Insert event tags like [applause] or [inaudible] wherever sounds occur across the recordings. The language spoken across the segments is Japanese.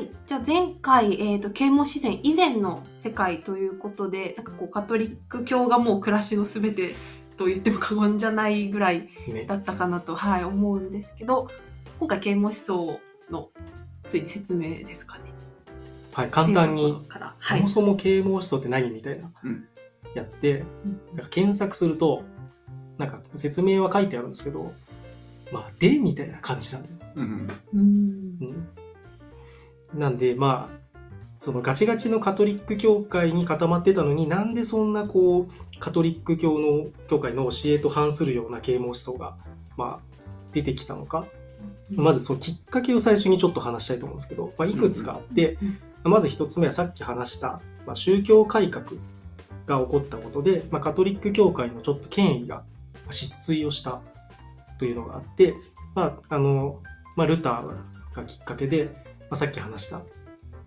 はい、じゃあ前回、えー、と啓蒙自然以前の世界ということでなんかこうカトリック教がもう暮らしのすべてと言っても過言じゃないぐらいね。だったかなと、はい、思うんですけど今回啓蒙思想のついに説明ですかね。はい、簡単に。そもそも啓蒙思想って何みたいなうん。やつで、うん。なんか検索するとなんか説明は書いてあるんですけどまあ「で」みたいな感じなんだよ。うん。うん。うん、なんでまあそのガチガチのカトリック教会に固まってたのになんでそんなこうカトリック教の教会の教えと反するような啓蒙思想が、まあ、出てきたのか、まずそのきっかけを最初にちょっと話したいと思うんですけど、まあ、いくつかあって、まず一つ目はさっき話した、まあ、宗教改革が起こったことで、まあ、カトリック教会のちょっと権威が失墜をしたというのがあって、まああのまあ、ルターがきっかけで、まあ、さっき話した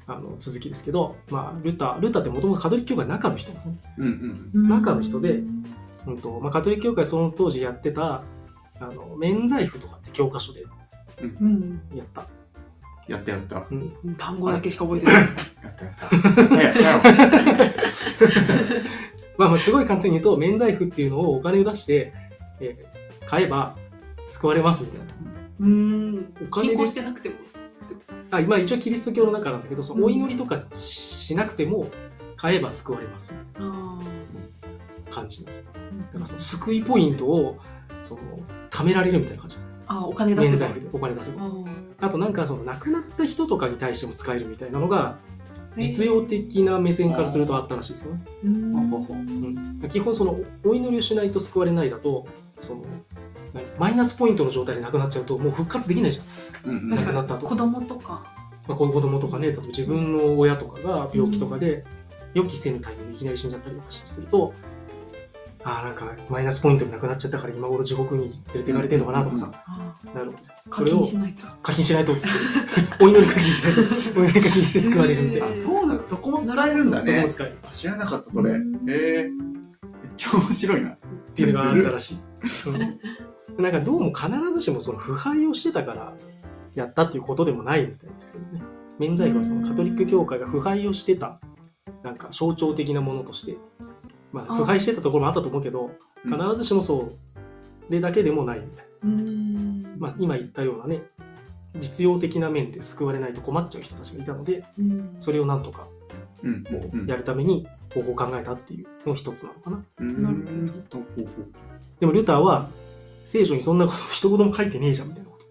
あの続きですけど、まあ、ルタールターってもともとカトリック教会の中の人なんですね。うんうん中の人でうんとまあ、カトリック教会その当時やってたあの免罪符とかって教科書でうんやった。やったやった。やうん単語だけしか覚えてないです。[laughs] ったやった。やったよ。まあ、まあすごい簡単に言うと免罪符っていうのをお金を出して、えー買えば救われますみたいな。うんお金で信仰してなくても。あ今一応キリスト教の中なんだけどそのお祈りとかしなくても買えば救われますみたいあな感じなんですよ。だからそのー救いポイントをその貯められるみたいな感じ。あお金出せば。お金出せば。あとなんかその亡くなった人とかに対しても使えるみたいなのが実用的な目線からするとあったらしいですよ。ね。うんうん。基本そのお祈りをしないと救われないだとその何マイナスポイントの状態で亡くなっちゃうともう復活できないじゃん。うん亡くなった後子供とか。まあ、こういう子供とかね例えば自分の親とかが病気とかで予期せぬタイミングでいきなり死んじゃったりとかするとああなんかマイナスポイントになくなっちゃったから今頃地獄に連れていかれてるのかなとかさ、あなるほどー課金しないと。課金しないとっつってお祈り課金しないとお祈り課金して救われるみたいな、あ、そうなのそこも使えるんだねそこも。使えるあ知らなかった、それ。へうんえ。めっちゃ面白いな。っていうのがあったらしい。う。んなんかどうも必ずしもその腐敗をしてたからやったっていうことでもないみたいですけどね。免罪符はそのカトリック教会が腐敗をしてた。なんか象徴的なものとして、まあ、あ腐敗してたところもあったと思うけど必ずしもそうでだけでもないみたいうん。な、まあ、今言ったようなね実用的な面で救われないと困っちゃう人たちがいたのでうん。それをなんとかうんこうやるために方法を考えたっていうの一つなのかな。うんなるほうほうほうでもルターは聖書にそんなこと一言も書いてねえじゃんみたいなこと。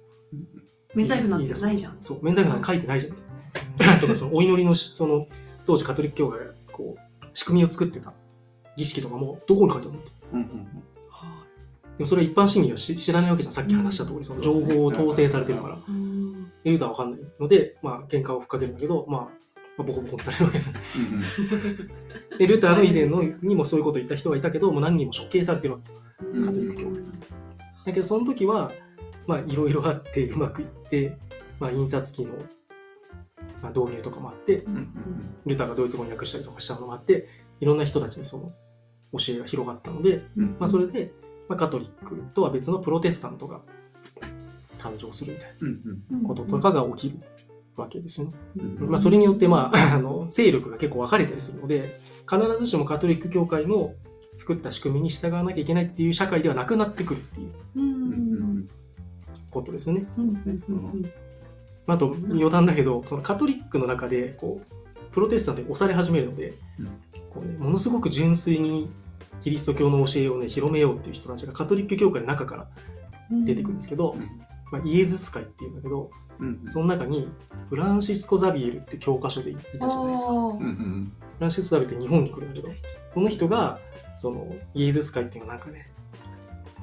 免罪符なんてないじゃん。そう、免罪符なんて書いてないじゃん。[laughs] とか、そのお祈りのし、その、当時カトリック教会が、こう、仕組みを作ってた儀式とかも、どこに書いてあるの？うんうんでもそれ一般市民は知知らないわけじゃん。さっき話した通り、その情報を統制されてるから。ルーターはわかんないので、まあ、喧嘩をふっかけるんだけど、まあ、まあ、ボコボコにされるわけですよ。うんで、ルーターの以前のにもそういうことを言った人がいたけど、もう何人も処刑されてるわけですカトリック教会だけど、その時は、まあ、いろいろあって、うまくいって、まあ、印刷機の、まあ、導入とかもあって、うんうんルターがドイツ語に訳したりとかしたのもあって、いろんな人たちにその教えが広がったので、うんまあ、それで、まあ、カトリックとは別のプロテスタントが誕生するみたいうんうんなこととかが起きるわけですよね。うんまあ、それによって、まあ、[laughs] あの勢力が結構分かれたりするので、必ずしもカトリック教会の作った仕組みに従わなきゃいけないっていう社会ではなくなってくるっていうことですよね。あと余談だけどそのカトリックの中でこうプロテスタントに押され始めるので、うんこうね、ものすごく純粋にキリスト教の教えをね広めようっていう人たちがカトリック教会の中からうん出てくるんですけど、うんまあ、イエズス会っていうんだけどうんその中にフランシスコ・ザビエルって教科書でいたじゃないですか。あうんうーんフランシスコ・ザビエルって日本に来るんだけどこの人がそのイエズス会っていうのがなんかね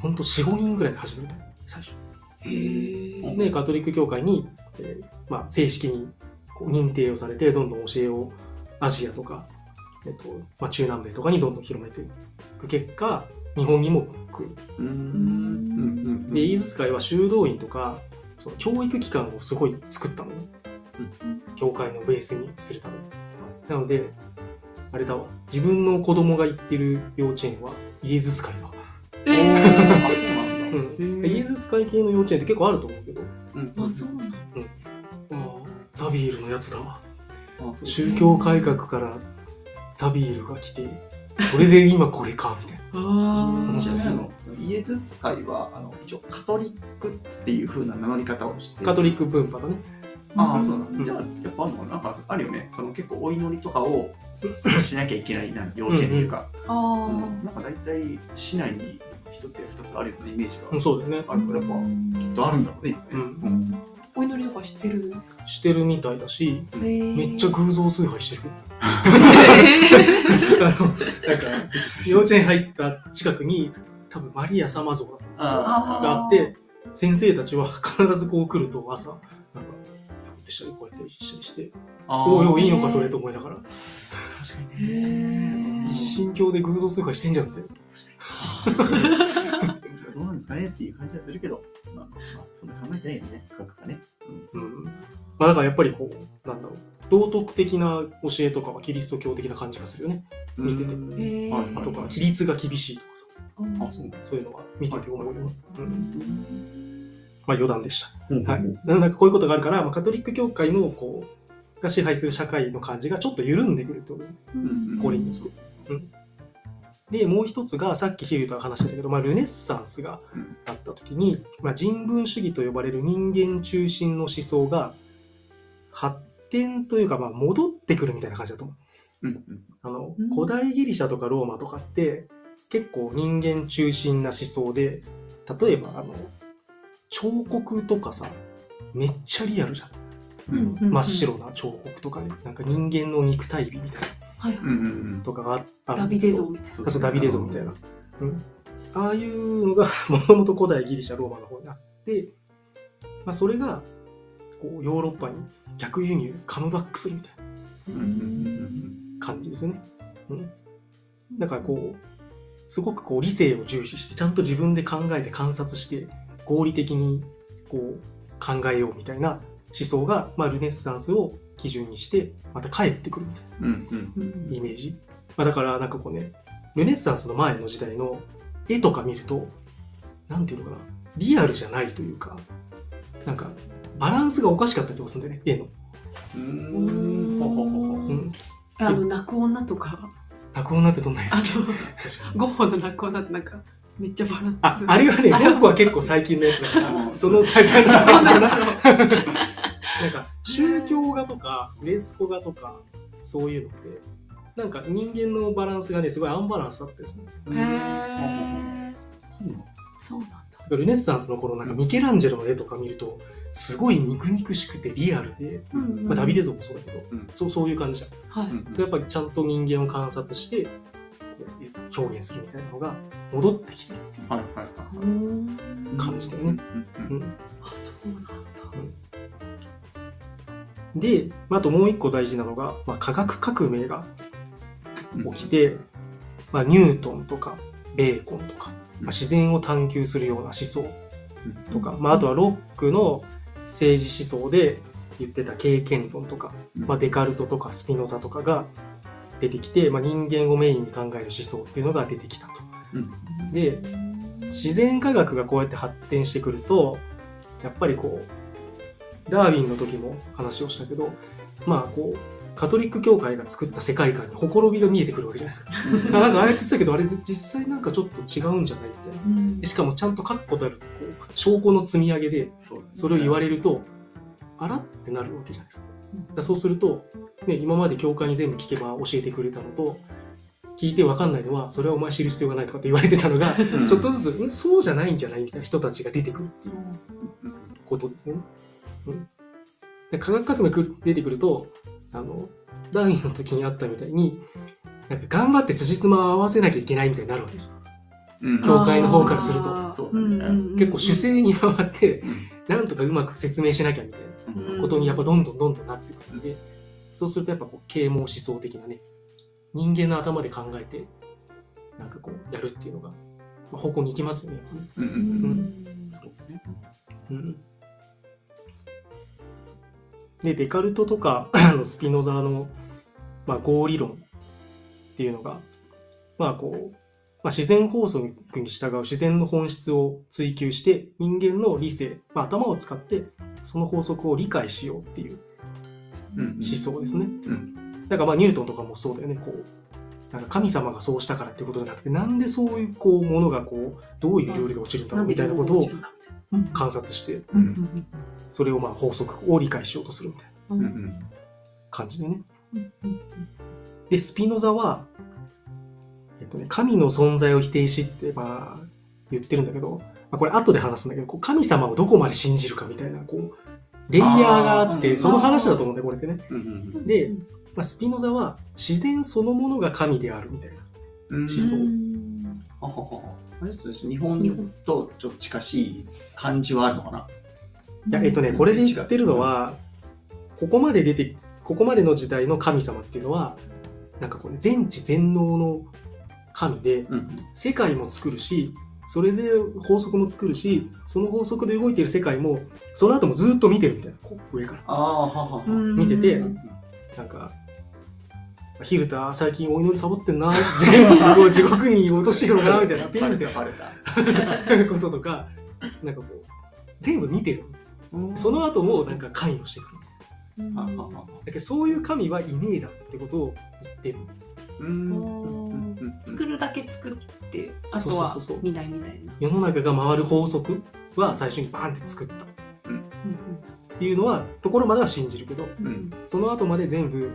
ほんと45人ぐらいで始めるの最初。でカトリック教会に、えーまあ、正式にこう認定をされてどんどん教えをアジアとか、えっとまあ、中南米とかにどんどん広めていく結果日本にも来る。うん。うん。うん。でイーズス会は修道院とかその教育機関をすごい作ったのね。教会のベースにするために。なのであれだわ。自分の子供が行ってる幼稚園はイエズス会だ。わ。えあーそうなんだ。うん、イエズス会系の幼稚園って結構あると思うけど、うん。あそうなんだ。まあ、ザビエルのやつだわ。宗教改革からザビエルが来てそれで今これかみたい面白いですねそのイエズス会はあの一応カトリックっていう風な名乗り方をして。カトリック分派だね。ああそうなんじゃあやっぱあるのかななんか？あるよね。その結構お祈りとかをしなきゃいけないな幼稚園っていうか、あうん。ーなんか大体市内に一つや二つあるようなイメージがうんそうだよね。あるからやっぱきっとあるんだろうねうん。うん。お祈りとかしてるんですか？してるみたいだしめめっちゃ偶像崇拝してる [laughs] [laughs] あのなんか幼稚園入った近くに多分マリア様像があって先生たちは必ずこう来ると朝なんかでしたりこうやってしたりしてあおいおいいいの確かそれと思いながら。かにね。一神教で偶像崇拝してんじゃんみたいなどうなんですかねっていう感じはするけど、まあ、まあ、そんな考えてないよね、深くはね。うん。まあだからやっぱりこうなんだろう道徳的な教えとかはキリスト教的な感じがするよね。見てて。はい。あとか規律が厳しいとかさ。あ、そう。そういうのは見てて思うよ。ね、う、うん。んまあ余談でした。うんはい、なんかこういうことがあるから、まあ、カトリック教会のこうが支配する社会の感じがちょっと緩んでくると思う。うんこれにして。うん、でもう一つがさっきヒルと話したんだけど、まあ、ルネッサンスがうんあった時に、まあ、人文主義と呼ばれる人間中心の思想が発展というか、まあ、戻ってくるみたいな感じだと思う。うんうん。あのうん古代ギリシャとかローマとかって結構人間中心な思想で例えばあの彫刻とかさめっちゃリアルじゃん。うんうん真っ白な彫刻とかで、なんか人間の肉体美みたいな。はい。とかがああるダビデ像みたいな。そうあそうダビデ像みたいな。うん、ああいうのが [laughs] もともと古代ギリシャ、ローマの方にあって、まあ、それがこうヨーロッパに逆輸入、カムバックするみたいな感じですよね。うん、だからこう、すごくこう理性を重視して、ちゃんと自分で考えて観察して、合理的にこう考えようみたいな思想が、まあ、ルネッサンスを基準にして、また帰ってくるみたいな。うんうんうんイメージ。まあ、だからなんかこうね、ルネッサンスの前の時代の絵とか見ると、なんていうのかな、リアルじゃないというか、なんかバランスがおかしかったりとかするんだよね、絵の。うん。ほほほほうん。あの泣く女とか。落語になってどんな絵だあのゴッホの泣く女ってなんかめっちゃバランス。あ、あれはね、あれは。僕は結構最近のやつだから、うんその最近のそうな最近かな。の。なんか宗教画とかフレスコ画とかそういうのってなんか人間のバランスがねすごいアンバランスだったりするうん。へえそうなのそうなんだ。ルネッサンスの頃なんかミケランジェロの絵とか見るとすごい肉々しくてリアルで、うんまあ、ダビデ像もそうだけど、うん。そうそういう感じじゃん。はい。うんそれやっぱりちゃんと人間を観察してこう表現するみたいなのが戻ってきてるっていう。はいはいはうん感じだよね、うんうんあそうなんだ。で、まあ、あともう一個大事なのが、まあ、科学革命がうん。起きて、まあ、ニュートンとかベーコンとか、まあ、自然を探求するような思想とか、まあ、あとはロックの政治思想で言ってた経験論とか、うんまあ、デカルトとかスピノザとかが出てきて、まあ、人間をメインに考える思想っていうのが出てきたと。うんで自然科学がこうやって発展してくるとやっぱりこうダーウィンの時も話をしたけどまあこうカトリック教会が作った世界観にほころびが見えてくるわけじゃないですか。あなんかああやって言ってたけどあれ実際なんかちょっと違うんじゃないみたいな。しかもちゃんと確固たる証拠の積み上げでそれを言われると、あらってなるわけじゃないですか。だそうすると、ね、今まで教会に全部聞けば教えてくれたのと聞いて分かんないのはそれはお前知る必要がないとかって言われてたのが [laughs] うんちょっとずつ、んそうじゃないんじゃないみたいな人たちが出てくるっていううんことですよね。うん、で科学革命くる出てくるとあのダーウィンの時にあったみたいになんか頑張って辻褄を合わせなきゃいけないみたいになるわけですよ。うん。教会の方からすると。そう結構主勢に回ってうん。なんとかうまく説明しなきゃみたいなうんことにやっぱどんどんどんどんなってくるんで、そうするとやっぱこう啓蒙思想的なね人間の頭で考えてなんかこうやるっていうのが、まあ、方向に行きますよねやっぱね。うんうんううん。ん。そうだね。うん。でデカルトとか [clears throat] あのスピノザの、まあ、合理論っていうのが、まあこうまあ、自然法則に従う自然の本質を追求して人間の理性、まあ、頭を使ってその法則を理解しようっていううん思想ですね。うん。だからまあニュートンとかもそうだよね。こうなんか神様がそうしたからっていうことじゃなくて、なんでそういうこうものがこうどういう料理で落ちるんだろうみたいなことをうん観察して、それをまあ法則を理解しようとするみたいな感じでね。うんうんで、スピノザは、えっとね、神の存在を否定しって、まあ、言ってるんだけど、まあ、これ後で話すんだけど、こう神様をどこまで信じるかみたいな、こう、レイヤーがあって、その話だと思うんだよ、これってね。で、まあ、スピノザは自然そのものが神であるみたいな。うん。思想。うん。ははは。あれちょっと日本とちょっと近しい感じはあるのかな？いや、えっとね、これで言ってるのは、ここまで出て、ここまでの時代の神様っていうのは、なんかこうね、全知全能の神で、うん。世界も作るしそれで法則も作るしその法則で動いてる世界もその後もずっと見てるみたいなこう上から。ああははは。見ててうん。なんか「ヒルタ最近お祈りサボってんな地獄 [laughs] 地獄に落としてるな」みたいなピンみたいバレたなこととかなんかこう全部見てる。その後もなんか関与してくる。だけどそういう神はいねえだってことを言ってる作るだけ作ってあとは見ないみたいな。世の中が回る法則は最初にバーンって作った。っていうのはところまでは信じるけどその後まで全部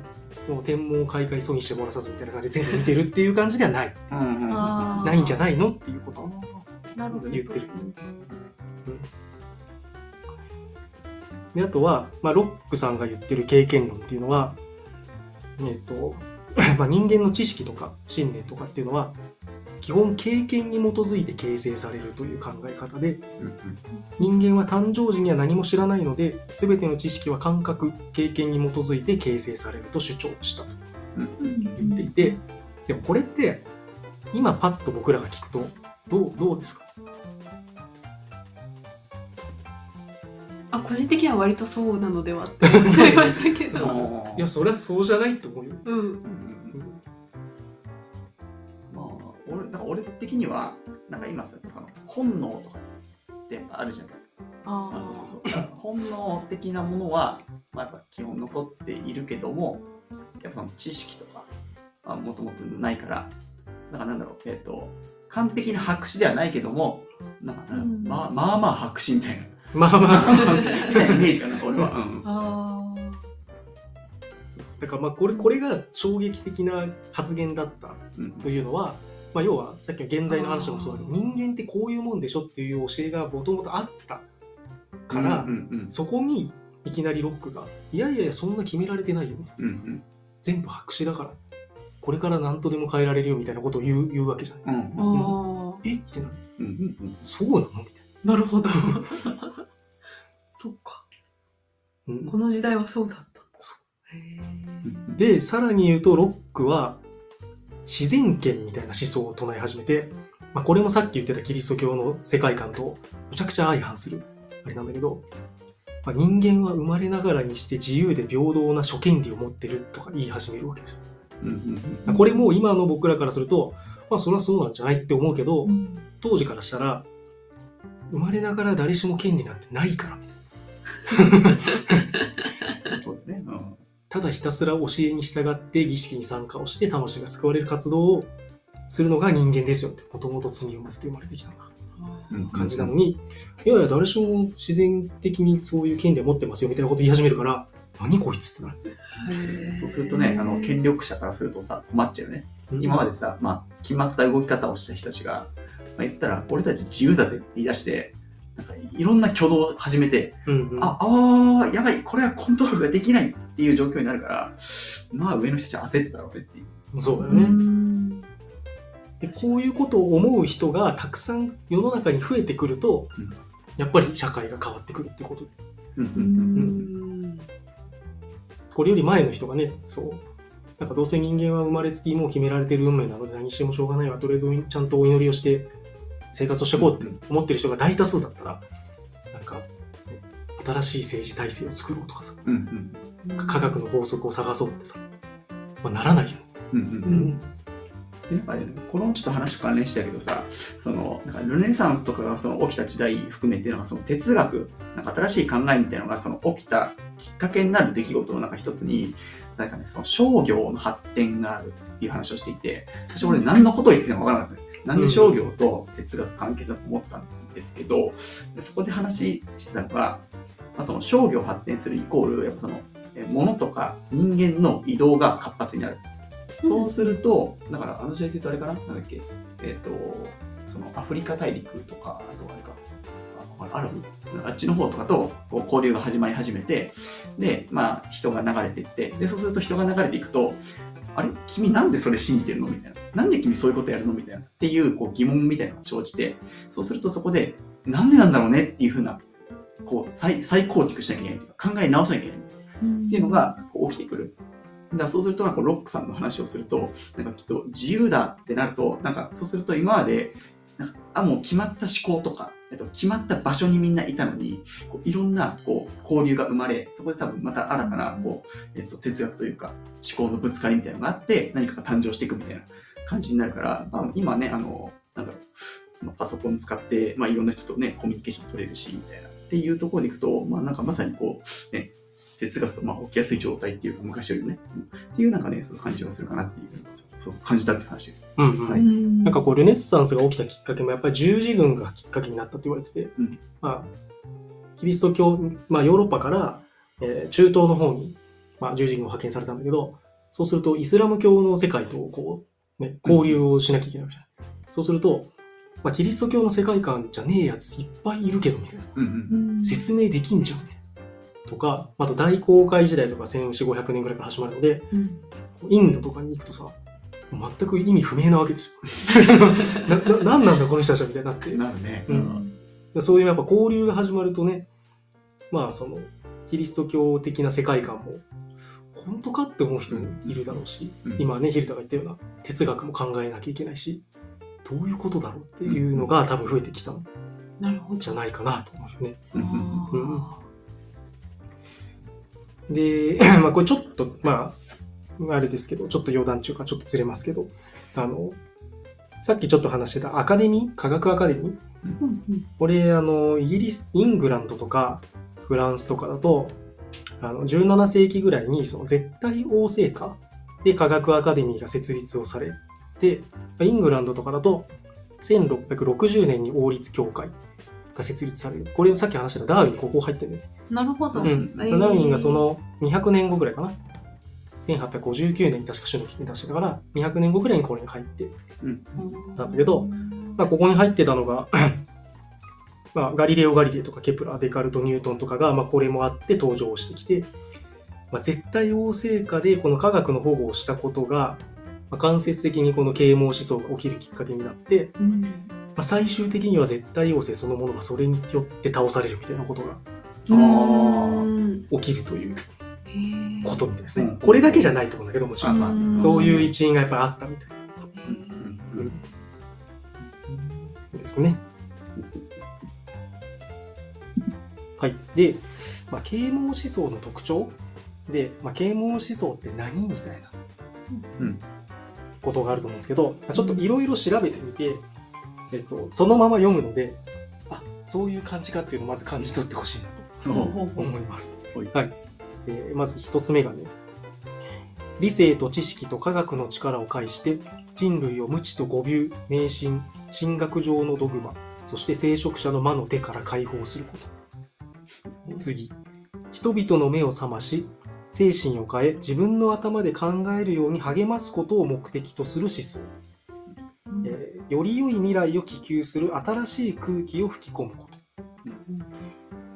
もう天文開会損にしてもらさずみたいな感じで全部見てるっていう感じではない。ないんじゃないの？っていうことを言ってる。であとは、まあ、ロックさんが言ってる経験論っていうのは、えっと [laughs] まあ、人間の知識とか信念とかっていうのは基本経験に基づいて形成されるという考え方でうん人間は誕生時には何も知らないので全ての知識は感覚経験に基づいて形成されると主張したと言っていてでもこれって今パッと僕らが聞くとどうどうですか？あ個人的には割とそうなのではって [laughs] 思っちゃいましたけど。いやそりゃそうじゃないと思うよ。うん。うん。まあ俺なんか俺的にはなんか今さその本能とかってあるじゃん。あー。あそうそうそう。本能的なものは、まあ、やっぱ基本残っているけどもやっぱその知識とかはもともとないからだからなんだろうえっ、と完璧な白紙ではないけどもなんか、うん。まあまあまあ白紙みたいなまあまあ。みたいなイメージかな俺は、うん。あだからまあこれこれが衝撃的な発言だったうん。というのは、まあ、要はさっきの現在の話もそうだけど人間ってこういうもんでしょっていう教えがもともとあったから、うんうんそこにいきなりロックが「いやいやいやそんな決められてないよ。うんうん。全部白紙だからこれから何とでも変えられるよ」みたいなことを言う言うわけじゃない。うんーあえ？ってなうんうんうん。そうなの？みたいーなるほど。そっか。な。うんこの時代はそうだった。でさらに言うとロックは自然権みたいな思想を唱え始めて、まあ、これもさっき言ってたキリスト教の世界観とむちゃくちゃ相反するあれなんだけど、まあ、人間は生まれながらにして自由で平等な諸権利を持ってるとか言い始めるわけです。これも今の僕らからすると、まあそれはそうなんじゃないって思うけど、うん当時からしたら、生まれながら誰しも権利なんてないから [laughs] そうですね、うん。ただひたすら教えに従って儀式に参加をして魂が救われる活動をするのが人間ですよって、もともと罪を持って生まれてきたうん。感じなのに、いやいや、誰しも自然的にそういう権利を持ってますよみたいなこと言い始めるから、何こいつってなる。そうするとね、あの権力者からするとさ、困っちゃうよね。今までさ、まあ、決まった動き方をした人たちが、まあ、言ったら、俺たち自由だぜって言い出して、なんかいろんな挙動を始めて、うんうん、あ、あーやばい、これはコントロールができないっていう状況になるから、まあ上の人たち焦ってたろうねっていう。そうだようね。んで、こういうことを思う人がたくさん世の中に増えてくると、うんやっぱり社会が変わってくるってことで。うんううんんこれより前の人がね、そう。なんかどうせ人間は生まれつきもう決められてる運命なので何してもしょうがないわ。とりあえずちゃんとお祈りをして生活をしていこうって思ってる人が大多数だったら、なんか、新しい政治体制を作ろうとかさ、うんうん。科学の法則を探そうってさ、まあ、ならないよ。ね。うんうんうん。でなん。かね、このちょっと話関連したけどさ、そのなんかルネサンスとかがその起きた時代含めて、なんかその哲学、なんか新しい考えみたいなのがその起きたきっかけになる出来事の中一つに、なんかね、その商業の発展があるっていう話をしていて、私俺何のことを言ってるのかわからなくて、なんで商業と哲学関係だと思ったんですけど、でそこで話してたのが、まあ、その商業発展するイコール、やっぱその、え物とか人間の移動が活発になる。そうすると、だからあの時代って言うとあれかな？なんだっけ？えっ、と、そのアフリカ大陸とか、あとあれか、あアラブあっちの方とかとこう交流が始まり始めて、で、まあ人が流れていって、で、そうすると人が流れていくと、あれ？君なんでそれ信じてるの？みたいな。なんで君そういうことやるの？みたいな。っていうこう疑問みたいなのが生じて、そうするとそこで、なんでなんだろうね？っていうふうな、こう再、再構築しなきゃいけないというか、考え直さなきゃいけない。っていうのがこう起きてくる。だからそうすると、なんかロックさんの話をすると、なんかきっと自由だってなると、なんかそうすると今まで、なんかあ、もう決まった思考とか、えっと、決まった場所にみんないたのに、こういろんなこう交流が生まれ、そこで多分また新たなこう、えっと、哲学というか思考のぶつかりみたいなのがあって、何かが誕生していくみたいな感じになるから、まあ、今ね、あの、なんだろう、まあパソコン使って、まあ、いろんな人とね、コミュニケーション取れるし、みたいな。っていうところに行くと、まあ、なんかまさにこう、ね、哲学がまあ起きやすい状態っていうか、昔よりもね、うんっていうなんかね、その感じがするかなっていう、そうそう感じたっていう話です。うんうん。はい。ななんかこうルネッサンスが起きたきっかけもやっぱり十字軍がきっかけになったと言われてて、うん。まあ、キリスト教、まあ、ヨーロッパから、えー中東の方に、まあ、十字軍を派遣されたんだけどそうするとイスラム教の世界とこう、ね、交流をしなきゃいけないわけじゃない、そうすると、まあ、キリスト教の世界観じゃねえやついっぱいいるけどみたいな。うん説明できんじゃんみたいなとかあと大航海時代とか1400年ぐらいから始まるのでインドとかに行くとさ、全く意味不明なわけですよ。[laughs] な、な、なんなんだこの人たちはみたいになってうん。。なるね。うんそういうやっぱ交流が始まるとね、まあその、キリスト教的な世界観も、本当かって思う人もいるだろうし、うん今ね、ヒルタが言ったような哲学も考えなきゃいけないし、どういうことだろうっていうのが多分増えてきたん。じゃないかなと思うよね。うんうんあで、[laughs] まあこれちょっと、まあ、あれですけど、ちょっと余談中かちょっとずれますけど、あの、さっきちょっと話してたアカデミー科学アカデミー？これ、あの、イギリス、イングランドとかフランスとかだと、あの、17世紀ぐらいに、その絶対王政下で科学アカデミーが設立をされて、イングランドとかだと、1660年に王立協会が設立される。これさっき話したダーウィンここ入ってるね。なるほど。うん。えーダーウィンがその200年後ぐらいかな。1859年に確か種の危機に出してたから、200年後ぐらいにこれに入ってなんだけどまあ、ここに入ってたのが、[clears throat] まあ、ガリレオ・ガリレイとかケプラー、デカルト、ニュートンとかが、まあ、これもあって登場してきて、まあ、絶対王政下でこの科学の保護をしたことが、まあ、間接的にこの啓蒙思想が起きるきっかけになって、うんまあ、最終的には絶対王政そのものがそれによって倒されるみたいなことがうん。起きるということみたいですね。うんこれだけじゃないと思うんだけどもちろん、そういう一因がやっぱりあったみたいうん。うん。ですね。はい。で、まあ、啓蒙思想の特徴で、まあ、啓蒙思想って何みたいなうん。ことがあると思うん。ですけど、まあちょっといろいろ調べてみて、えっと、そのまま読むので、あ、そういう感じかっていうのをまず感じ取ってほしいなうんと思います。はいはい。えーまず一つ目がね、理性と知識と科学の力を介して人類を無知と誤謬、迷信、神学上のドグマ、そして聖職者の魔の手から解放すること。次、人々の目を覚まし、精神を変え、自分の頭で考えるように励ますことを目的とする思想。えーより良い未来を希求する新しい空気を吹き込むこと。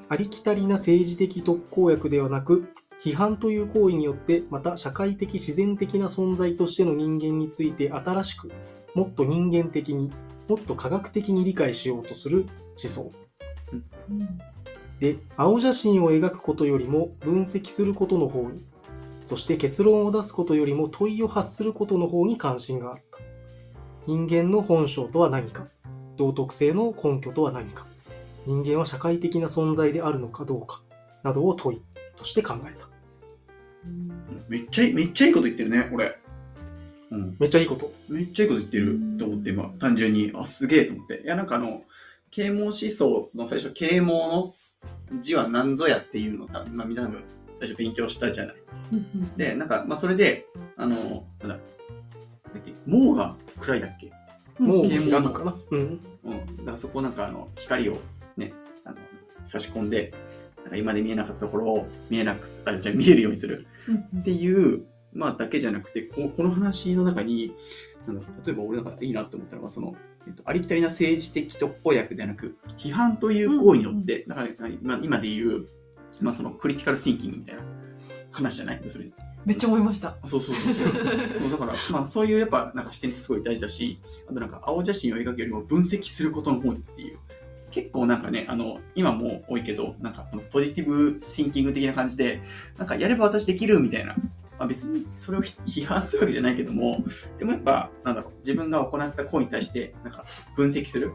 ありきたりな政治的特効薬ではなく、批判という行為によって、また社会的自然的な存在としての人間について新しく、もっと人間的に、もっと科学的に理解しようとする思想。で、青写真を描くことよりも分析することの方に、そして結論を出すことよりも問いを発することの方に関心があった。人間の本性とは何か道徳性の根拠とは何か人間は社会的な存在であるのかどうかなどを問いとして考えた。めっちゃいい、めっちゃいいこと言ってるね、俺。うん。めっちゃいいこと。めっちゃいいこと言ってると思って、今、単純に、あ、すげえと思って。いや、なんかあの、啓蒙思想の最初、啓蒙の字は何ぞやっていうのを多分、まあ、みんな最初勉強したじゃない。で、なんか、まあ、それで、あの、なんだ、だっけ、網が暗いだっけ？もう開くかな？うん。うん。だからそこなんかあの、光をね、あの、差し込んで、なんか今まで見えなかったところを見えなくす、あ、じゃあ見えるようにする。っていう、まあ、だけじゃなくて、ここの話の中に、なんだ例えば俺なんかいいなって思ったのは、その、えっと、ありきたりな政治的特効薬ではなく、批判という行為によって、だから今今で言う、まあ、そのクリティカルシンキングみたいな話じゃない？それめっちゃ思いました。そうそうそうそう。[laughs] そうだから、まあそういうやっぱなんか視点ってすごい大事だし、あとなんか青写真を描くよりも分析することの方にっていう。結構なんかね、あの、今も多いけど、なんかそのポジティブシンキング的な感じで、なんかやれば私できるみたいな。まあ、別にそれを批判するわけじゃないけども、でもやっぱ、なんだろう、自分が行った行為に対して、なんか分析する。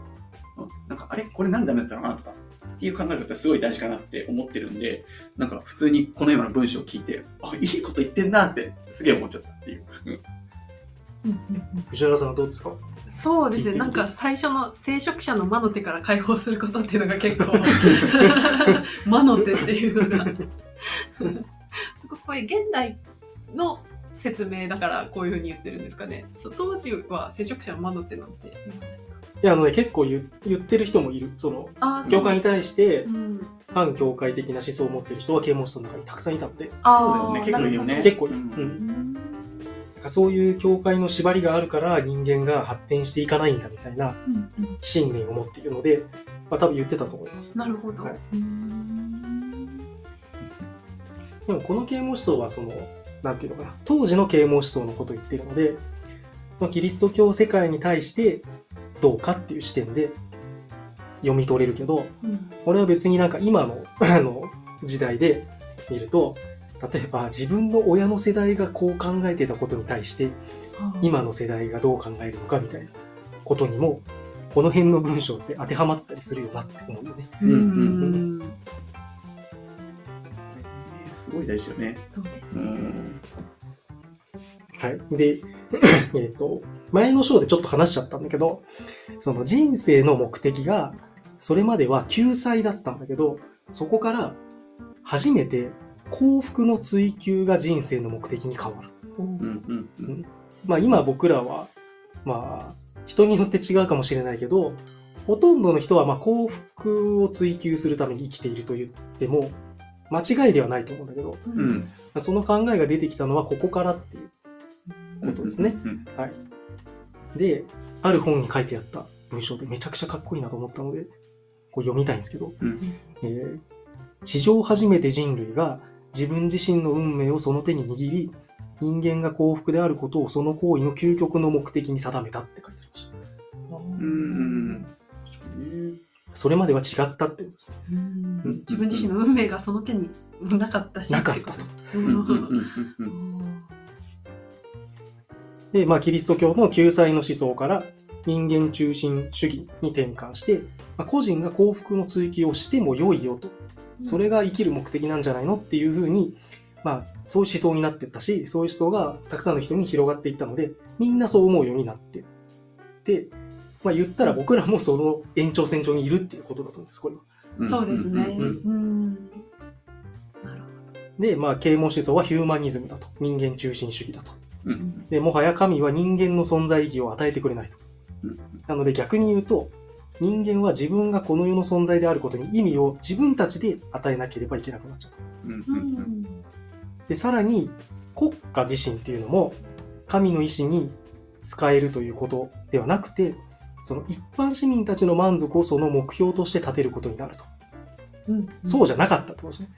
うんなんか、あれ？これなんでダメだったのかな？とか、っていう考え方がすごい大事かなって思ってるんで、なんか普通にこのような文章を聞いて、あ、いいこと言ってんなってすげえ思っちゃったっていう。藤原さんはどうですか？そうですね。なんか最初の聖職者の魔の手から解放することっていうのが結構 [laughs] 魔の手っていうのがすごくこれ現代の説明だからこういうふうに言ってるんですかね。そう当時は聖職者の魔の手なんて。いや、あのね、結構言言ってる人もいる。その、あー教会に対してう、ん、反教会的な思想を持ってる人は啓蒙思想の中にたくさんいたので、あーそうだよね、結構いるよね。結構いる。ううんん。うんそういう教会の縛りがあるから人間が発展していかないんだみたいなうんうん信念を持っているので、まあ多分言ってたと思います。なるほど。はいうんでもこの啓蒙思想はその、なんていうのかな、当時の啓蒙思想のことを言ってるので、まあキリスト教世界に対してどうかっていう視点で読み取れるけど、うん俺は別になんか今の [laughs] あの時代で見ると、例えば自分の親の世代がこう考えてたことに対して、今の世代がどう考えるのかみたいなことにも、この辺の文章って当てはまったりするよなって思うよね。うんうんうんすごい大事よね。そうですね。うん。はい。で、[coughs] えっと、前の章でちょっと話しちゃったんだけど、その人生の目的が、それまでは救済だったんだけど、そこから初めて幸福の追求が人生の目的に変わる。うんうんうん。まあ今僕らは、まあ人によって違うかもしれないけど、ほとんどの人はまあ幸福を追求するために生きていると言っても間違いではないと思うんだけど、うん。うん。その考えが出てきたのはここからっていうことですね。うん。はい。で、ある本に書いてあった文章でめちゃくちゃかっこいいなと思ったので、こう読みたいんですけど、うんえー史上初めて人類が自分自身の運命をその手に握り、人間が幸福であることをその行為の究極の目的に定めたって書いてありました。うん。それまでは違ったってことです。うん自分自身の運命がその手になかったし。なかったと。で、まあ、キリスト教の救済の思想から人間中心主義に転換して、まあ、個人が幸福の追求をしても良いよと。それが生きる目的なんじゃないのっていうふうに、まあ、そういう思想になっていったし、そういう思想がたくさんの人に広がっていったので、みんなそう思うようになって。で、まあ、言ったら僕らもその延長線上にいるっていうことだと思うんです、これは。うん。そうですね。で、まあ、啓蒙思想はヒューマニズムだと。人間中心主義だと。うんで、もはや神は人間の存在意義を与えてくれないとうん。なので逆に言うと、人間は自分がこの世の存在であることに意味を自分たちで与えなければいけなくなっちゃった。で、さらに国家自身っていうのも神の意志に使えるということではなくて、その一般市民たちの満足をその目標として立てることになると。うんそうじゃなかったってことですね。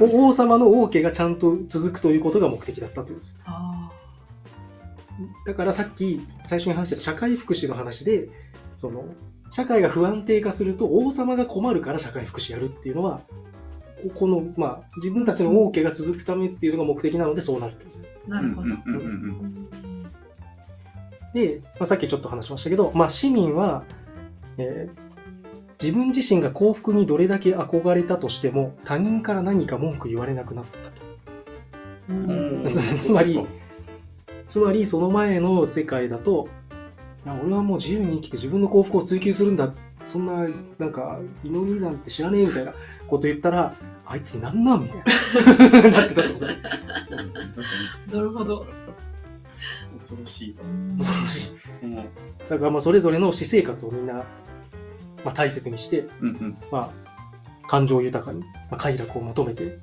お王様の王家がちゃんと続くということが目的だったという。だからさっき最初に話した社会福祉の話で、その、社会が不安定化すると王様が困るから社会福祉やるっていうのは、この、まあ、自分たちの王家が続くためっていうのが目的なのでそうなると。なるほど。で、まあ、さっきちょっと話しましたけど、まあ、市民は、えー自分自身が幸福にどれだけ憧れたとしても他人から何か文句言われなくなったと。[laughs] つまりつまりその前の世界だといや俺はもう自由に生きて自分の幸福を追求するんだ。そんななんか祈りなんて知らねえみたいなこと言ったらあいつなんなんみたいな。[laughs] なってたってことだなるほど。に恐ろしい恐ろしい。うん。だからまあそれぞれの私生活をみんな、まあ、大切にして、うんうん。まあ、感情豊かに、まあ、快楽を求めて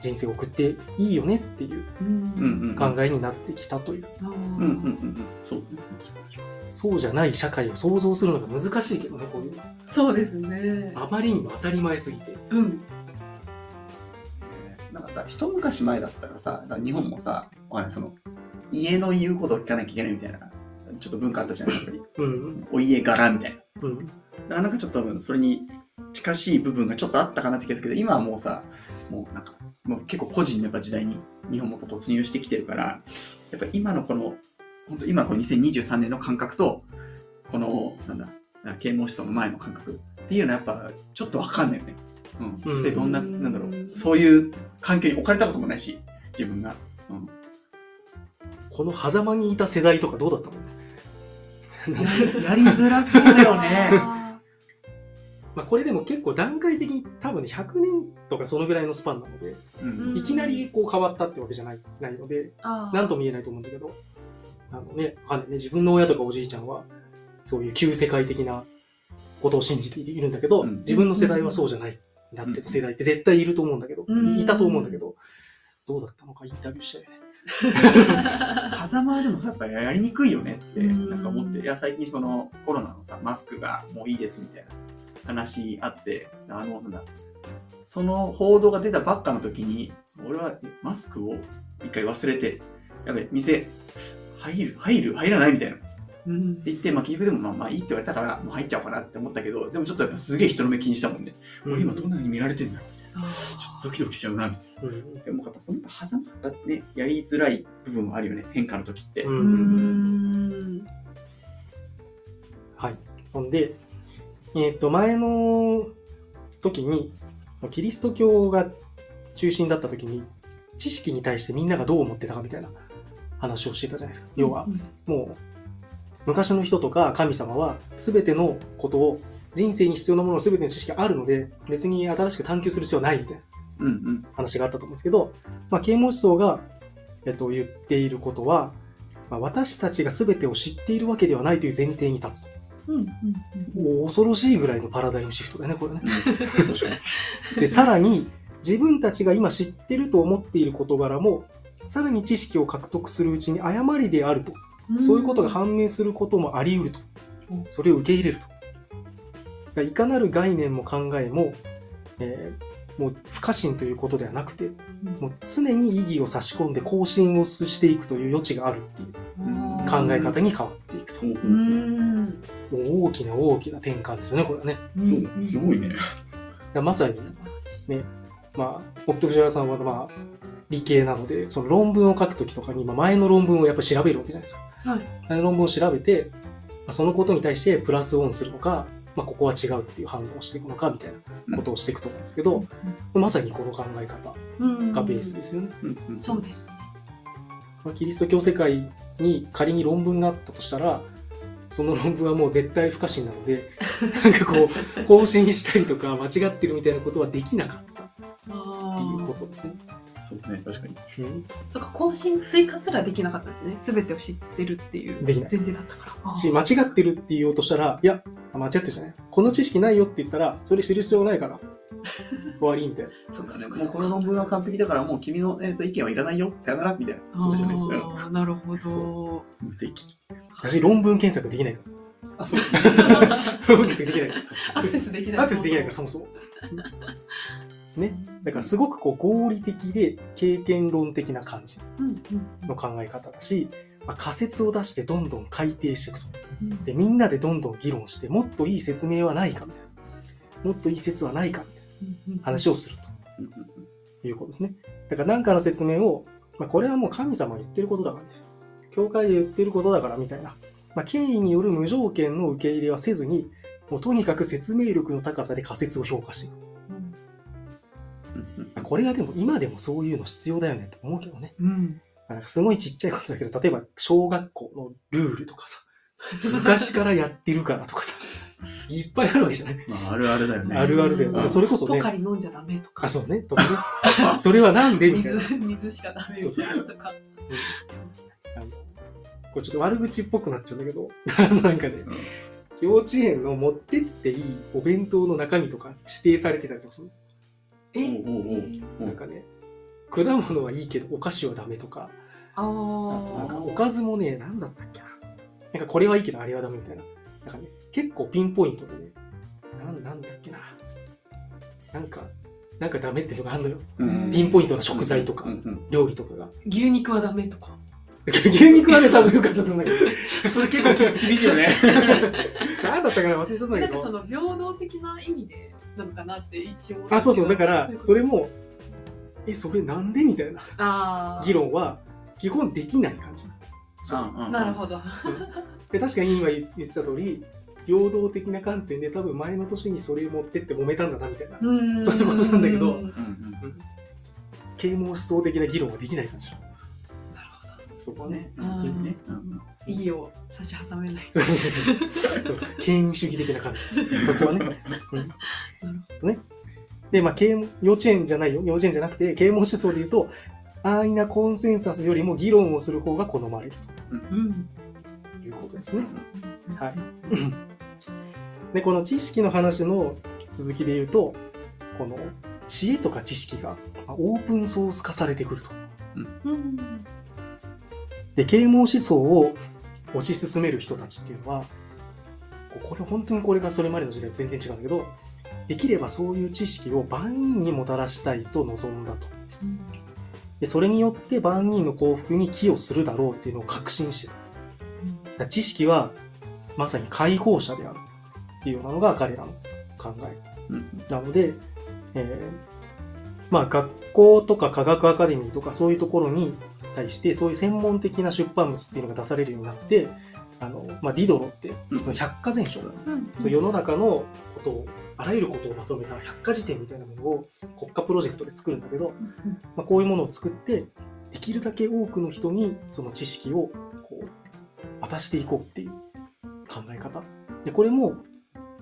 人生を送っていいよねっていううんうんうん。考えになってきたという、あーうんうんうんうん。そう。ねそうじゃない社会を想像するのが難しいけどねこういう。のそうですね。あまりにも当たり前すぎて。うん。なんかだ一昔前だったらさ、日本もさ、その家の言うことを聞かなきゃいけないみたいな、ちょっと文化あったじゃないやっぱり。うん。お家柄みたいな。うんなんかちょっと多分それに近しい部分がちょっとあったかなって気がするけど、今はもうさ、もうなんか、もう結構個人のやっぱ時代に日本も突入してきてるから、やっぱ今のこの、本当今のこの2023年の感覚と、この、なんだ、啓蒙思想の前の感覚っていうのはやっぱちょっとわかんないよね。うん。実際どんな、うんなんだろう、そういう環境に置かれたこともないし、自分が。うん。この狭間にいた世代とかどうだったの？やりづらそうだよね。[laughs] あまあこれでも結構段階的に多分ね100年とかそのぐらいのスパンなのでうん。いきなりこう変わったってわけじゃないないので。何とも言えないと思うんだけどあのねわかんないね。自分の親とかおじいちゃんはそういう旧世界的なことを信じているんだけど、うん。自分の世代はそうじゃないなってた世代って絶対いると思うんだけど、うん。いたと思うんだけどどうだったのかインタビューしたよね。風間はでもさやっぱりやりにくいよねってうん。なんか思っていや最近そのコロナのさマスクがもういいですみたいな話あってあのなんだその報道が出たばっかの時に俺はマスクを一回忘れてやべ店入る入る入らないみたいな。ってうん。言って、まあ、結局でもまあまあいいって言われたからもう入っちゃおうかなって思ったけどでもちょっとやっぱすげえ人の目気にしたもんね、俺今どんな風に見られてんだあちょっとドキドキしちゃうな。みたいなうん。でもやっぱその狭間がねやりづらい部分もあるよね変化の時って。はい。そんで、えっ、と、前の時に、キリスト教が中心だった時に、知識に対してみんながどう思ってたかみたいな話をしてたじゃないですか。要は、もう、昔の人とか神様は全てのことを、人生に必要なものの全ての知識があるので、別に新しく探求する必要はないみたいな話があったと思うんですけど、まあ、啓蒙思想が、えっと、言っていることは、まあ、私たちが全てを知っているわけではないという前提に立つと。うんうんもう恐ろしいぐらいのパラダイムシフトだよね、これね。[laughs] で、さらに、自分たちが今知ってると思っている事柄も、さらに知識を獲得するうちに誤りであると、うんそういうことが判明することもあり得るとうん。それを受け入れると。いかなる概念も考えも、えーもう不可侵ということではなくて、もう常に意義を差し込んで更新をしていくという余地があるっていう考え方に変わっていくと。ううんん。もう大きな大きな転換ですよね、これはね。そうだすごいね。まさにね、まあ、僕と藤原さんは、まあ、理系なので、その論文を書くときとかに、まあ、前の論文をやっぱり調べるわけじゃないですか。はい。前の論文を調べて、まあそのことに対してプラスオンするのか、まあ、ここは違うっていう反応をしていくのかみたいなことをしていくと思うんですけど、まさにこの考え方うんがベースですよね。うんうんそうですね。まあ、キリスト教世界に仮に論文があったとしたら、その論文はもう絶対不可侵なので、[laughs] なんかこう、更新したりとか間違ってるみたいなことはできなかったってあいうこあ。とですね。そうね、確かに。うんそっか、更新追加すらできなかったですね。すべてを知ってるっていうできない前提だったから。し、間違ってるって言おうとしたら、いや、あ間違ってるじゃない。この知識ないよって言ったら、それ知る必要ないから、[laughs] 終わりみたいな。そうだね。もうこの論文は完璧だから、もう君の、えー、と意見はいらないよ。さよならみたいな。あそうですね。ーなるほどそ。無敵。私、論文検索できないかあ、そう。ら。[laughs] 論文検索できないかアクセスできない。ら。アクセスできないから、そもそも。[laughs] ですね。だから、すごくこう合理的で経験論的な感じの考え方だし、まあ、仮説を出してどんどん改定していくと。うん。で、みんなでどんどん議論して、もっといい説明はないかみたいな。もっといい説はないかみたいな話を。をすると。いうことですね。だから何かの説明を、まあ、これはもう神様が言ってることだからみたいな。教会で言ってることだからみたいな。まあ、権威による無条件の受け入れはせずに、もうとにかく説明力の高さで仮説を評価していく。これがでも今でもそういうの必要だよねって思うけどね。うん。なんかすごいちっちゃいことだけど、例えば小学校のルールとかさ、昔からやってるからとかさ、いっぱいあるわけじゃない？まあ、あるあるだよね。あるあるだよね。うんそれこそね、ポカリ飲んじゃダメとかあ、そうね、とかね。それはなんで？みたいな。水水しかダメみたいなとかあのこれちょっと悪口っぽくなっちゃうんだけど、[laughs] なんかね、うん幼稚園の持ってっていいお弁当の中身とか指定されてたりとかする。なんかね、果物はいいけどお菓子はダメとか、あーなんかおかずもね、なんだったっけな。なんかこれはいいけどあれはダメみたいな。なんかね、結構ピンポイントでね、なんなんだっけな。なんか、なんかダメっていうのがあるのよ。うんピンポイントな食材とか料理とかが。牛肉はダメとか牛肉はね、多分よかったと思うんだけど。それ結構厳しいよね。[laughs] なんだったかな忘れちゃったんだけど。なんかその平等的な意味でなのかなって一応あ、そうそう。だから、それれも、え、それなんでみたいな議論は、基本できない感じ。なるほどで確かに今言ってた通り、平等的な観点で多分前の年にそれ持ってって揉めたんだなみたいな、うんそういうことなんだけどうんうん啓蒙思想的な議論はできない感じ。そこはね。ね。うんねうんどいいよ差し挟めない [laughs] 権威主義的な感じです。そこはね。うんねで、まあ、幼稚園じゃないよ。幼稚園じゃなくて、啓蒙思想で言うと、安易なコンセンサスよりも議論をする方が好まれるうんということですね。はい。で、この知識の話の続きで言うと、この知恵とか知識がまあオープンソース化されてくると。うんで、啓蒙思想を推し進める人たちっていうのは、これ本当にこれがそれまでの時代と全然違うんだけど、できればそういう知識を万人にもたらしたいと望んだと。で、それによって万人の幸福に寄与するだろうっていうのを確信してた。知識はまさに解放者であるっていうのが彼らの考え。うんなので、えーまあ学校とか科学アカデミーとかそういうところに対してそういう専門的な出版物っていうのが出されるようになって、あの、まあ、ディドロって、うん。その百科全書、うん。世の中のことを、あらゆることをまとめた百科事典みたいなものを国家プロジェクトで作るんだけど、まあ、こういうものを作って、できるだけ多くの人にその知識をこう渡していこうっていう考え方。で、これも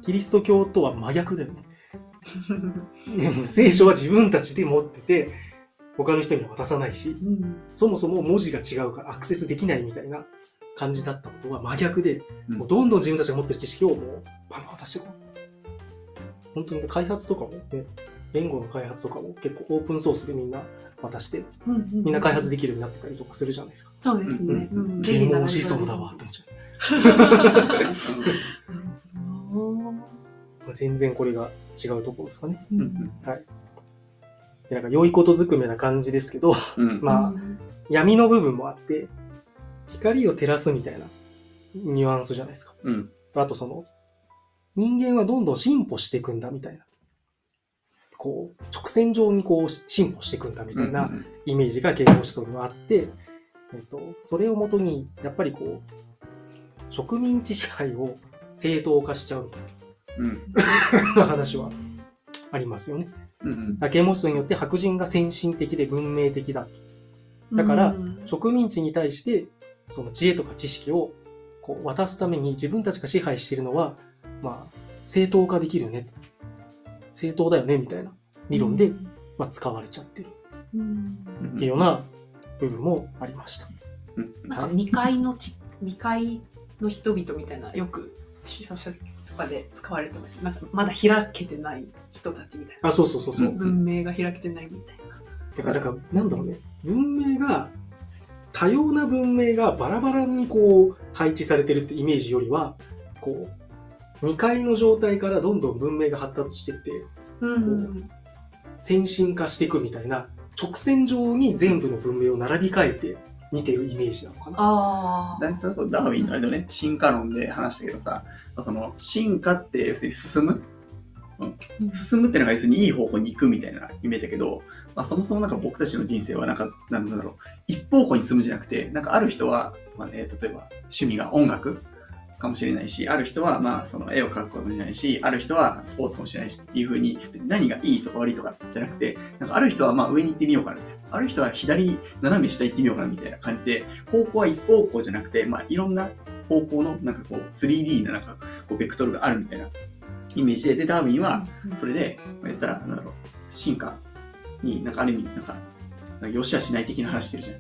キリスト教とは真逆だよね。[laughs] でも聖書は自分たちで持ってて、他の人には渡さないし、うんそもそも文字が違うからアクセスできないみたいな感じだったことは真逆で、うんもうどんどん自分たちが持ってる知識をもうバンバン渡していこう。本当に開発とかもね、言語の開発とかも結構オープンソースでみんな渡して、みんな開発できるようになってたりとかするじゃないですか。そうですね。うんうん啓蒙思想だわって思っちゃう。[laughs] まあ全然これが違うところですかね。うんうん。でなんか良いことずくめな感じですけど、うん。まあうん。闇の部分もあって、光を照らすみたいなニュアンスじゃないですか。うん。あとその、人間はどんどん進歩していくんだみたいな。こう、直線上にこう進歩していくんだみたいなうんイメージが啓蒙思想にはあって、えっと、それをもとに、やっぱりこう、植民地支配を正当化しちゃうみうんたいな [laughs] 話はありますよね。うん啓蒙思想によって白人が先進的で文明的だ。だからうん植民地に対して、その知恵とか知識をこう渡すために自分たちが支配しているのは、まあ、正当化できるよね。正当だよね、みたいな理論で、まあ、使われちゃってるうんっていうような部分もありました。なんか未開のち未開の人々みたいなよく小説とかで使われてますなんかまだ開けてない人たちみたいなあ、そうそうそうそう。うん文明が開けてないみたいなだから、なんかなんだろうね。文明が、多様な文明がバラバラにこう配置されてるってイメージよりは、こう、2階の状態からどんどん文明が発達していって、うん先進化していくみたいな、直線上に全部の文明を並び替えて見てるイメージなのかな。あだそれこそダーウィンのあれだよね、進化論で話したけどさ、その進化って要するに進む？進むってのが要するにいい方向に行くみたいなイメージだけど、まあ、そもそもなんか僕たちの人生はなんか、なんだろう、一方向に進むんじゃなくて、なんかある人は、まあね、例えば趣味が音楽かもしれないし、ある人はまあその絵を描くかもしれないし、ある人はスポーツかもしれないしっていう風に、別に何がいいとか悪いとかじゃなくて、なんかある人はまあ上に行ってみようかなみたいな。ある人は左斜め下行ってみようかなみたいな感じで、方向は一方向じゃなくて、まあ、いろんな方向の、なんかこう、3D ななんか、こう、ベクトルがあるみたいなイメージで、で、ダーウィンは、それで、まあ、言ったら、なんだろう、進化に、なんかある意味、なんか、なんかよしあしない的な話してるじゃん。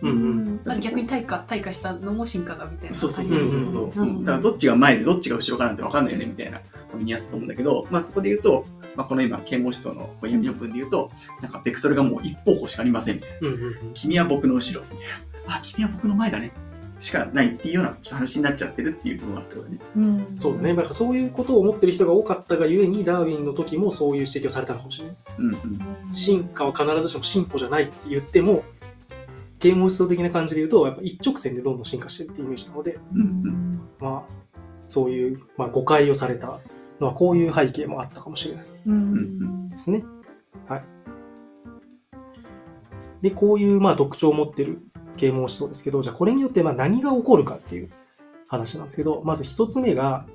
うんうん。まあ、逆に退化退化したのも進化だみたいな。そうそうそうそうそう。そう、うん。だからどっちが前でどっちが後ろかなんて分かんないよねみたいな。ニュアンスだと思うんだけど、まあ、そこで言うと、まあ、この今啓蒙思想のこう闇の文で言うとなんかベクトルがもう一方向しかありませんみたいな。うんうんうん。君は僕の後ろみたいな。あ君は僕の前だねしかないっていうような話になっちゃってるっていう部分があってこねうんそうだね。だからそういうことを思ってる人が多かったがゆえに、ダーウィンの時もそういう指摘をされたのかもしれない。うんうん進化は必ずしも進歩じゃないって言っても、啓蒙思想的な感じで言うと、やっぱ一直線でどんどん進化してるっていうイメージなので、うんうんまあ、そういう、まあ、誤解をされたのはこういう背景もあったかもしれないうんですね。はい。で、こういうまあ特徴を持ってる啓蒙思想ですけど、じゃあこれによってまあ何が起こるかっていう話なんですけど、まず一つ目が、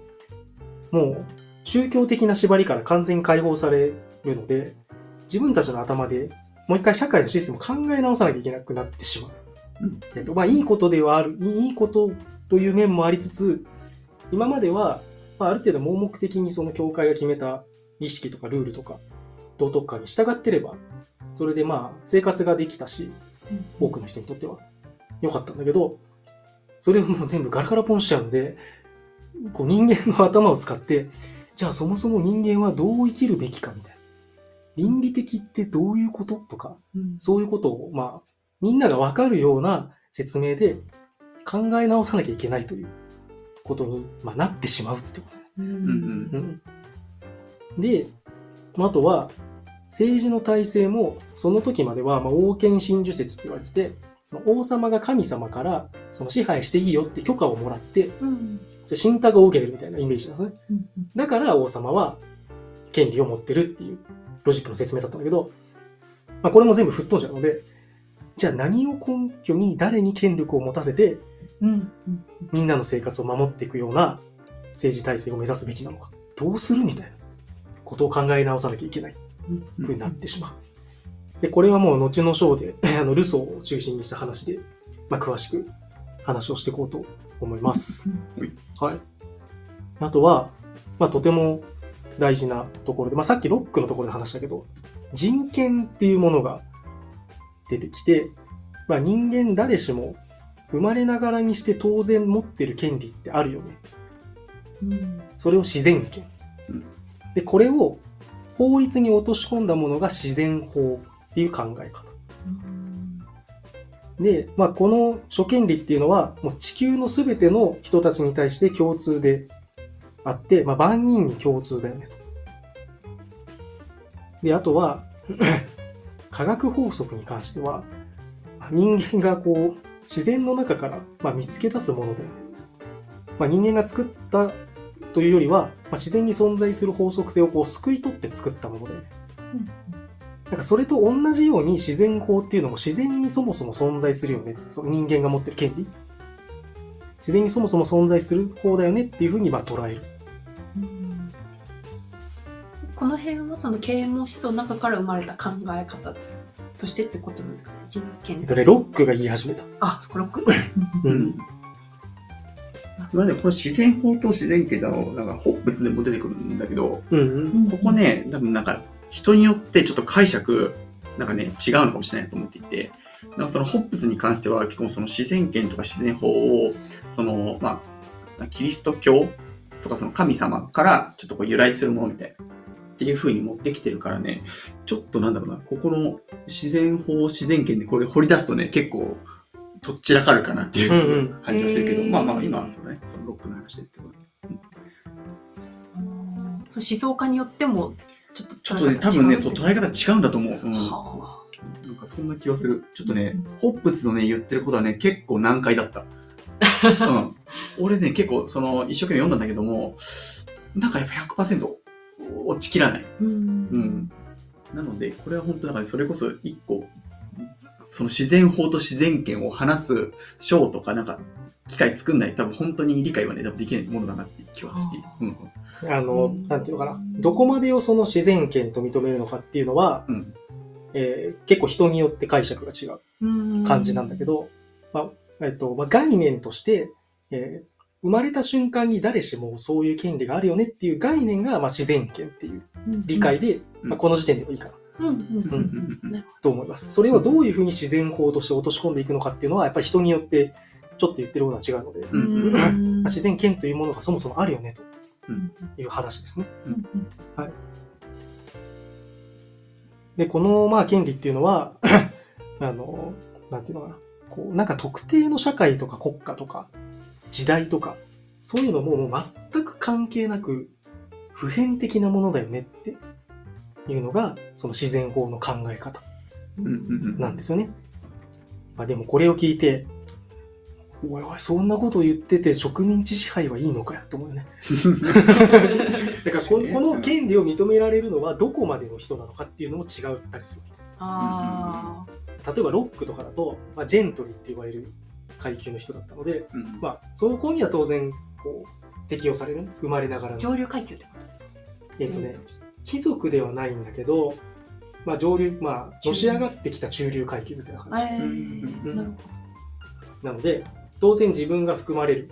もう宗教的な縛りから完全に解放されるので、自分たちの頭でもう一回社会のシステムを考え直さなきゃいけなくなってしまう。うん。えっと、まあいいことではある、いいことという面もありつつ、今までは、まあ、ある程度盲目的にその教会が決めた儀式とかルールとか道徳観に従ってれば、それでまあ生活ができたし、多くの人にとっては良かったんだけど、それをもう全部ガラガラポンしちゃうんで、こう人間の頭を使って、じゃあそもそも人間はどう生きるべきかみたいな。倫理的ってどういうこととか、うん。そういうことを、まあ、みんながわかるような説明で考え直さなきゃいけないということに、まあ、なってしまうってことだね。うんうん。うん。で、まああとは、政治の体制も、その時までは、まあ、王権真珠説って言われてて、その王様が神様から、その支配していいよって許可をもらって、うん信託を受けてるみたいなイメージなんですね。うんだから王様は権利を持ってるっていうロジックの説明だったんだけど、まあ、これも全部吹っ飛んじゃうので、じゃあ何を根拠に誰に権力を持たせて、うんみんなの生活を守っていくような政治体制を目指すべきなのか。どうするみたいなことを考え直さなきゃいけないふうになってしまう。で、これはもう後の章で、[laughs] あの、ルソーを中心にした話で、まあ、詳しく話をしていこうと思います。はい。あとは、まあ、とても大事なところで、まあ、さっきロックのところで話したけど、人権っていうものが出てきて、まあ、人間誰しも生まれながらにして当然持ってる権利ってあるよね。うんそれを自然権うん。で、これを法律に落とし込んだものが自然法っていう考え方。で、まあ、この諸権利っていうのは、もう地球のすべての人たちに対して共通であって、まあ、万人に共通だよねと。で、あとは、[clears throat] 科学法則に関しては、人間がこう、自然の中から、まあ、見つけ出すものだよね。まあ、人間が作ったというよりは、まあ、自然に存在する法則性をこう、救い取って作ったものだよね。なんかそれと同じように自然法っていうのも自然にそもそも存在するよね。その人間が持ってる権利。自然にそもそも存在する方だよねっていうふうにまあ捉える。この辺はその啓蒙思想の中から生まれた考え方としてってことなんですかね人権えっとね、ロックが言い始めた。あそこロック？う。うんん。まあね、この自然法と自然権の、なんか、ホップツでも出てくるんだけど、うんうん。ここね、多分なんか、人によってちょっと解釈、なんかね、違うのかもしれないと思っていて、なんかそのホップスに関しては、結構その自然権とか自然法を、その、まあ、キリスト教とかその神様からちょっとこう由来するものみたいな、っていう風に持ってきてるからね、ちょっとなんだろうな、ここの自然法、自然権でこれ掘り出すとね、結構、とっちらかるかなっていううんうん感じはしてるけど、へーまあまあ今はそうね、そのロックの話でってことその思想家によってもちょっとちょっとね、多分ね、捉捉え方違うんだと思う。うん。はなんかそんな気はする。ちょっとね、ホップツのね、言ってることはね、結構難解だった。うん。[laughs] 俺ね、結構、その、一生懸命読んだんだけども、なんかやっぱ100%落ちきらない。あうんうん。なので、これは本当なんかね、それこそ一個、その自然法と自然権を話す章とか、なんか、機械作んない多分本当に理解はね、多分できないものだなって気はしている。うん。あの、なんていうのかな。どこまでをその自然権と認めるのかっていうのは、うん。えー結構人によって解釈が違う感じなんだけど、まあえっとまあ、概念として、えー生まれた瞬間に誰しもそういう権利があるよねっていう概念が、まあ、自然権っていう理解で、うんまあ、この時点ではいいかなうんうんうんと思います。それをどういうふうに自然法として落とし込んでいくのかっていうのは、やっぱり人によってちょっと言ってることは違うので、自然権というものがそもそもあるよねと。うん。いう話ですね。うん。で、このまあ権利っていうのは、[clears throat] あの、なんていうのかな、こう、なんか特定の社会とか国家とか時代とか、そういうのももう全く関係なく、普遍的なものだよねっていうのが、その自然法の考え方うんうんうん。なんですよね。まあでもこれを聞いて、おいおい、そんなこと言ってて植民地支配はいいのかよと思うよね。[laughs] だからこのこの権利を認められるのはどこまでの人なのかっていうのも違ったりする。あ例えばロックとかだと、まあ、ジェントリーって言われる階級の人だったので、うん。まあ、その子には当然こう適用される。生まれながらあの、上流階級ってことですか？えっとね、貴族ではないんだけど、まあ、上流、まあ、のし上がってきた中流階級みたいな感じ。えうんーなるほなので、当然自分が含まれる、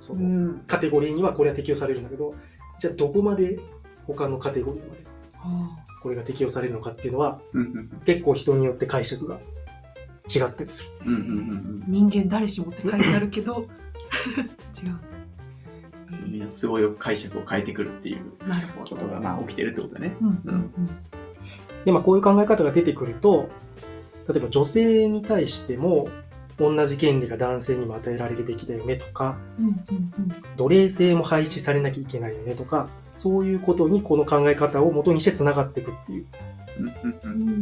そど。のん。カテゴリーにはこれは適用されるんだけど、じゃあどこまで他のカテゴリーまでこれが適用されるのかっていうのは、結構人によって解釈が違ったりする。うんうんうん人間誰しもって書いてあるけど、違う。うんみんな都合よく解釈を変えてくるっていうなるほど。ことがまあ起きてるってことだね。うんうんで、まあこういう考え方が出てくると、例えば女性に対しても同じ権利が男性にも与えられるべきだよねとか、奴隷制も廃止されなきゃいけないよねとか、そういうことにこの考え方を元にして繋がっていくっていう。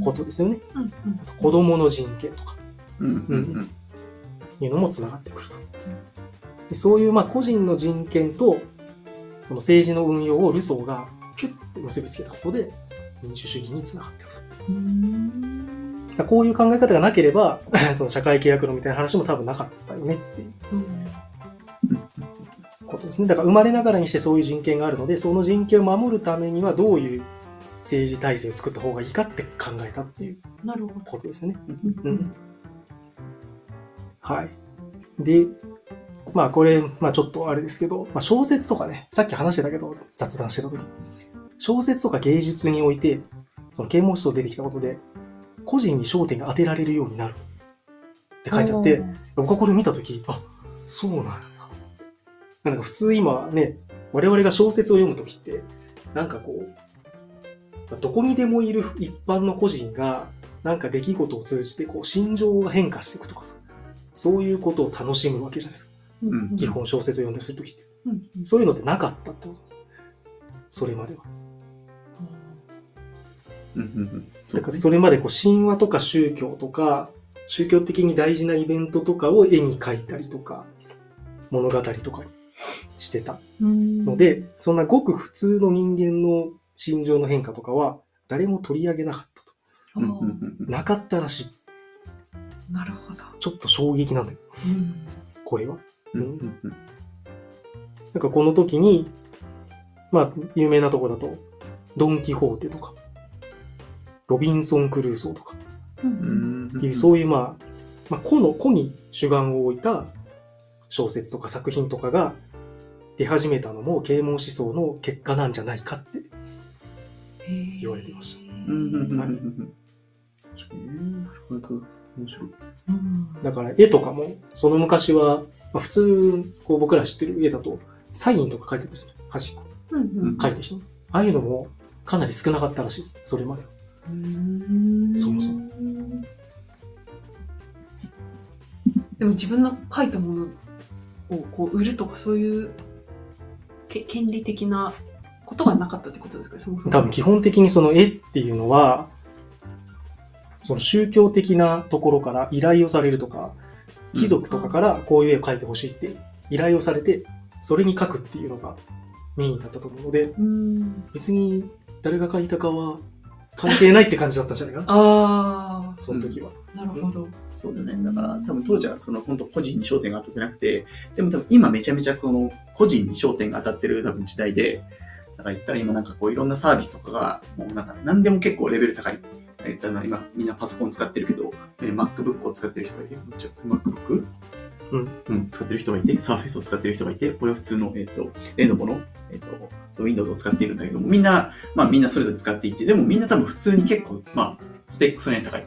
ことですよね。子供の人権とかいうのも繋がってくると。でそういうまあ個人の人権とその政治の運用をルソーがキュッて結びつけたことで民主主義につながっていくと。こういう考え方がなければ、[laughs] その社会契約論みたいな話も多分なかったよねっていうことですね。だから生まれながらにしてそういう人権があるので、その人権を守るためにはどういう政治体制を作った方がいいかって考えたっていうなるほど。ことですよね。うんうんはい。で、まあこれ、まあちょっとあれですけど、まあ小説とかね、さっき話してたけど、雑談してた時小説とか芸術において、その啓蒙思想出てきたことで、個人に焦点が当てられるようになるって書いてあって、僕はこれ見たとき、あ、そうなんだ。なんか普通今ね、我々が小説を読むときって、なんかこう、まあどこにでもいる一般の個人が、なんか出来事を通じてこう心情が変化していくとかさ、そういうことを楽しむわけじゃないですか。うんうん基本小説を読んだりするときって。うんうんそういうのってなかったってことです。それまでは。うんうんうんだからそれまでこう神話とか宗教とか、宗教的に大事なイベントとかを絵に描いたりとか、物語とかにしてたうんので、そんなごく普通の人間の心情の変化とかは誰も取り上げなかったと。なかったらしい。なるほど。ちょっと衝撃なんだよ、うんこれは。なんかこの時に、まあ、有名なとこだと、ドン・キホーテとか、ロビンソン・クルーソーとか、っていう、そういう、まあ、まあ、個の、個に主眼を置いた小説とか作品とかが出始めたのも啓蒙思想の結果なんじゃないかって。言われてました。はいうん。確かにねなかなか面白い。うん。だから絵とかも、その昔は、まあ、普通、こう僕ら知ってる絵だと、サインとか書いてるん。ですよ。端っこ。うん。うん。書いてる人。ああいうのもかなり少なかったらしいです。それまでは。うん。そもそも。でも自分の書いたものをこう売るとかそういうけ権利的なことがなかったってことですかそもそも。多分基本的にその絵っていうのは、その宗教的なところから依頼をされるとか、貴族とかからこういう絵を描いてほしいって依頼をされて、それに描くっていうのがメインだったと思うので、うん。別に誰が描いたかは関係ないって感じだったんじゃないかな、あその時は。あなるほどそうだね。だから多分当時はその本当個人に焦点が当たってなくて、でも多分今めちゃめちゃこの個人に焦点が当たってる多分時代で、だから言ったら今なんかこういろんなサービスとかがもうなんか何でも結構レベル高い。言ったのは今みんなパソコン使ってるけど、えー MacBook を使ってる人がいて、MacBook? うん。うん、使ってる人がいて、Surface を使ってる人がいて、これは普通の、えっ、と、レノボの、えっ、と、その Windows を使っているんだけども、みんな、まあみんなそれぞれ使っていて、でもみんな多分普通に結構、まあ、スペックそれに高い。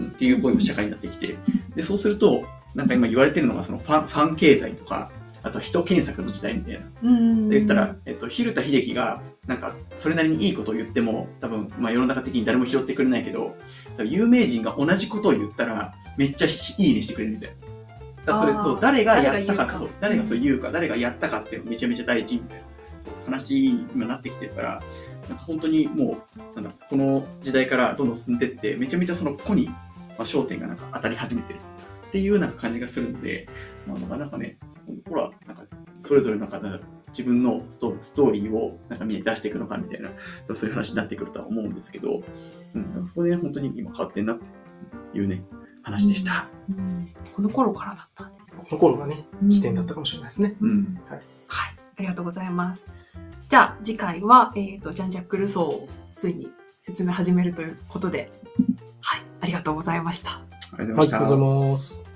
うんっていうこういう社会になってきて、で、そうすると、なんか今言われてるのが、そのファン、ファン経済とか、あと人検索の時代みたいな。うんで言ったら、えっと、蛭田秀樹が、なんか、それなりにいいことを言っても、多分、まあ世の中的に誰も拾ってくれないけど、有名人が同じことを言ったら、めっちゃいいねしてくれるみたいな。それ、そう、誰がやったか誰が言うか。そう、誰がそう言うか、誰がやったかっていうのめちゃめちゃ大事みたいな、話に今なってきてるから、なんか本当にもう、なんだ、この時代からどんどん進んでって、めちゃめちゃその個に、まあ、焦点がなんか当たり始めてるっていうなんか感じがするので、まあ、なかなかね、そこの頃は、なんか、それぞれなんか、自分のストーリーをなんかみんなに出していくのかみたいな、そういう話になってくるとは思うんですけど、うん、そこでね、本当に今変わってんなっていうね、話でした。うんこの頃からだったんですね。この頃がね、起点だったかもしれないですね。うん。はい、ありがとうございます。じゃあ次回は、えっ、と、ジャン・ジャック・ルソーをついに説明始めるということで、はい、ありがとうございました。ありがとう。ございます。